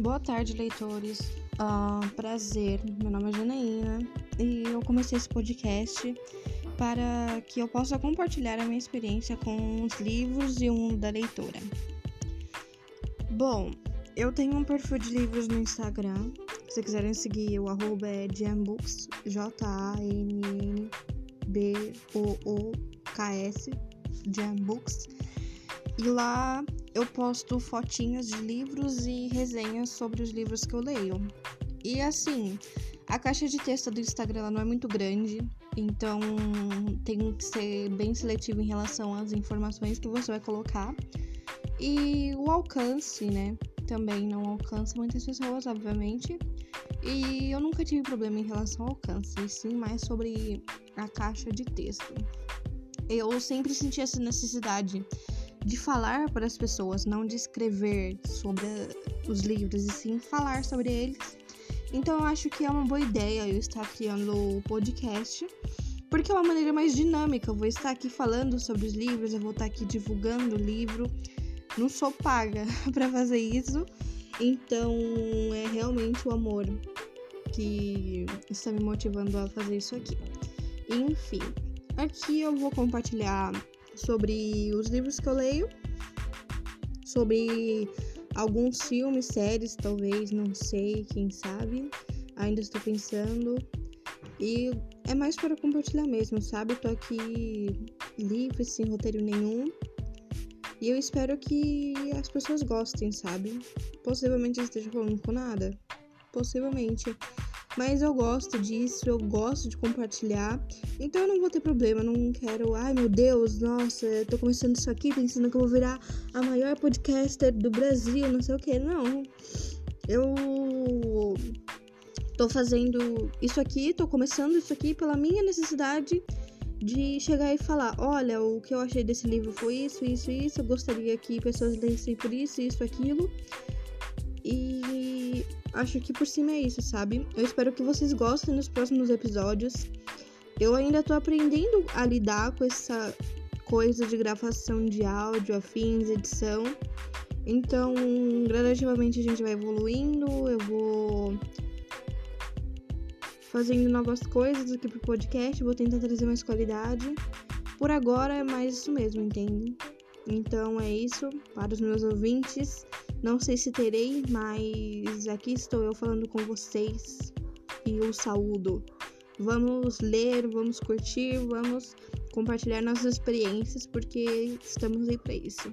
Boa tarde, leitores. Uh, prazer, meu nome é Janaína e eu comecei esse podcast para que eu possa compartilhar a minha experiência com os livros e o mundo da leitura. Bom, eu tenho um perfil de livros no Instagram. Se quiserem seguir, o arroba é Janbooks, J-A-N-N-B-O-O-K-S, Janbooks. E lá eu posto fotinhos de livros e resenhas sobre os livros que eu leio. E assim, a caixa de texto do Instagram não é muito grande, então tem que ser bem seletivo em relação às informações que você vai colocar. E o alcance, né? Também não alcança muitas pessoas, obviamente. E eu nunca tive problema em relação ao alcance, e sim mais sobre a caixa de texto. Eu sempre senti essa necessidade de falar para as pessoas, não de escrever sobre os livros, e sim falar sobre eles. Então eu acho que é uma boa ideia eu estar criando o podcast, porque é uma maneira mais dinâmica. Eu vou estar aqui falando sobre os livros, eu vou estar aqui divulgando o livro. Não sou paga para fazer isso, então é realmente o amor que está me motivando a fazer isso aqui. Enfim, aqui eu vou compartilhar sobre os livros que eu leio, sobre alguns filmes, séries, talvez, não sei, quem sabe. Ainda estou pensando. E é mais para compartilhar mesmo, sabe? Tô aqui livre, sem roteiro nenhum. E eu espero que as pessoas gostem, sabe? Possivelmente eu esteja falando com nada. Possivelmente. Mas eu gosto disso, eu gosto de compartilhar. Então eu não vou ter problema, não quero, ai meu Deus, nossa, eu tô começando isso aqui pensando que eu vou virar a maior podcaster do Brasil, não sei o que. Não. Eu tô fazendo isso aqui, tô começando isso aqui pela minha necessidade de chegar e falar: olha, o que eu achei desse livro foi isso, isso, isso. Eu gostaria que pessoas lessem por isso, isso, aquilo. E acho que por cima é isso, sabe? Eu espero que vocês gostem nos próximos episódios. Eu ainda tô aprendendo a lidar com essa coisa de gravação de áudio, afins, edição. Então, gradativamente a gente vai evoluindo, eu vou fazendo novas coisas aqui pro podcast, vou tentar trazer mais qualidade. Por agora é mais isso mesmo, entende? Então é isso para os meus ouvintes. Não sei se terei, mas aqui estou eu falando com vocês e o saúdo. Vamos ler, vamos curtir, vamos compartilhar nossas experiências porque estamos aí para isso.